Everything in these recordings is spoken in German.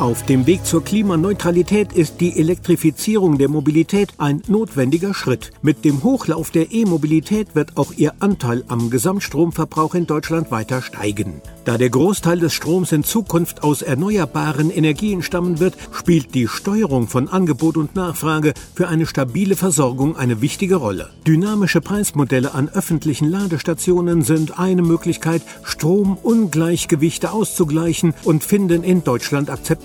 Auf dem Weg zur Klimaneutralität ist die Elektrifizierung der Mobilität ein notwendiger Schritt. Mit dem Hochlauf der E-Mobilität wird auch ihr Anteil am Gesamtstromverbrauch in Deutschland weiter steigen. Da der Großteil des Stroms in Zukunft aus erneuerbaren Energien stammen wird, spielt die Steuerung von Angebot und Nachfrage für eine stabile Versorgung eine wichtige Rolle. Dynamische Preismodelle an öffentlichen Ladestationen sind eine Möglichkeit, Stromungleichgewichte auszugleichen und finden in Deutschland Akzeptanz.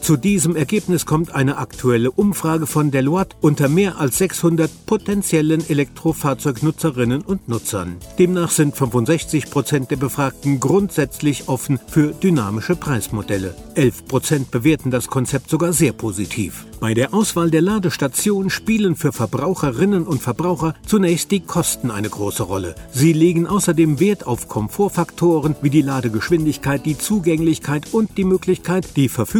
Zu diesem Ergebnis kommt eine aktuelle Umfrage von Deloitte unter mehr als 600 potenziellen Elektrofahrzeugnutzerinnen und Nutzern. Demnach sind 65 Prozent der Befragten grundsätzlich offen für dynamische Preismodelle. 11 Prozent bewerten das Konzept sogar sehr positiv. Bei der Auswahl der Ladestation spielen für Verbraucherinnen und Verbraucher zunächst die Kosten eine große Rolle. Sie legen außerdem Wert auf Komfortfaktoren wie die Ladegeschwindigkeit, die Zugänglichkeit und die Möglichkeit, die Verfügbarkeit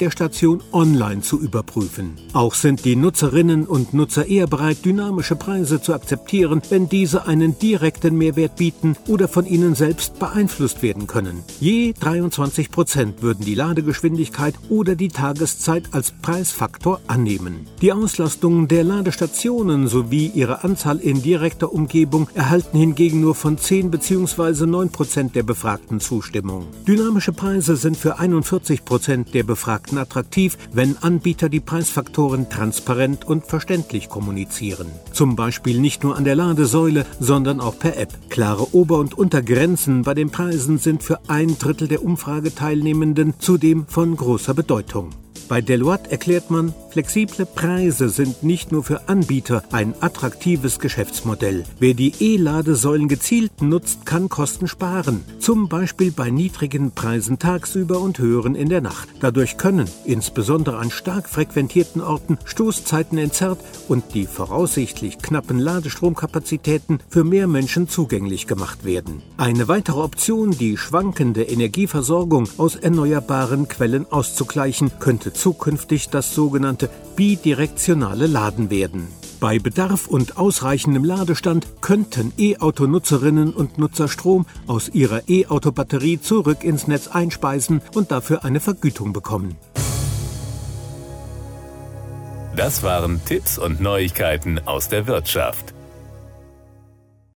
der Station online zu überprüfen. Auch sind die Nutzerinnen und Nutzer eher bereit, dynamische Preise zu akzeptieren, wenn diese einen direkten Mehrwert bieten oder von ihnen selbst beeinflusst werden können. Je 23 Prozent würden die Ladegeschwindigkeit oder die Tageszeit als Preisfaktor Faktor annehmen. Die Auslastung der Ladestationen sowie ihre Anzahl in direkter Umgebung erhalten hingegen nur von 10 bzw. 9 Prozent der Befragten Zustimmung. Dynamische Preise sind für 41 Prozent der Befragten attraktiv, wenn Anbieter die Preisfaktoren transparent und verständlich kommunizieren. Zum Beispiel nicht nur an der Ladesäule, sondern auch per App. Klare Ober- und Untergrenzen bei den Preisen sind für ein Drittel der Umfrageteilnehmenden zudem von großer Bedeutung. Bei Deloitte erklärt man, flexible Preise sind nicht nur für Anbieter ein attraktives Geschäftsmodell. Wer die E-Ladesäulen gezielt nutzt, kann Kosten sparen. Zum Beispiel bei niedrigen Preisen tagsüber und höheren in der Nacht. Dadurch können, insbesondere an stark frequentierten Orten, Stoßzeiten entzerrt und die voraussichtlich knappen Ladestromkapazitäten für mehr Menschen zugänglich gemacht werden. Eine weitere Option, die schwankende Energieversorgung aus erneuerbaren Quellen auszugleichen, könnte zukünftig das sogenannte bidirektionale Laden werden. Bei Bedarf und ausreichendem Ladestand könnten E-Auto-Nutzerinnen und Nutzer Strom aus ihrer E-Auto-Batterie zurück ins Netz einspeisen und dafür eine Vergütung bekommen. Das waren Tipps und Neuigkeiten aus der Wirtschaft.